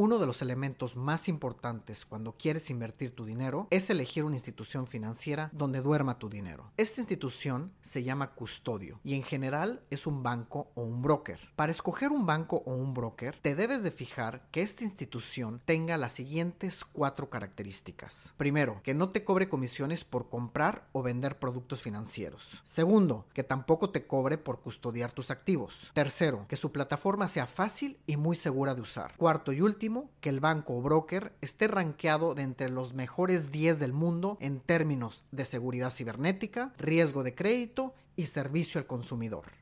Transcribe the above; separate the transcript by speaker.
Speaker 1: Uno de los elementos más importantes cuando quieres invertir tu dinero es elegir una institución financiera donde duerma tu dinero. Esta institución se llama custodio y en general es un banco o un broker. Para escoger un banco o un broker, te debes de fijar que esta institución tenga las siguientes cuatro características. Primero, que no te cobre comisiones por comprar o vender productos financieros. Segundo, que tampoco te cobre por custodiar tus activos. Tercero, que su plataforma sea fácil y muy segura de usar. Cuarto y último, que el banco o broker esté rankeado de entre los mejores 10 del mundo en términos de seguridad cibernética, riesgo de crédito y servicio al consumidor.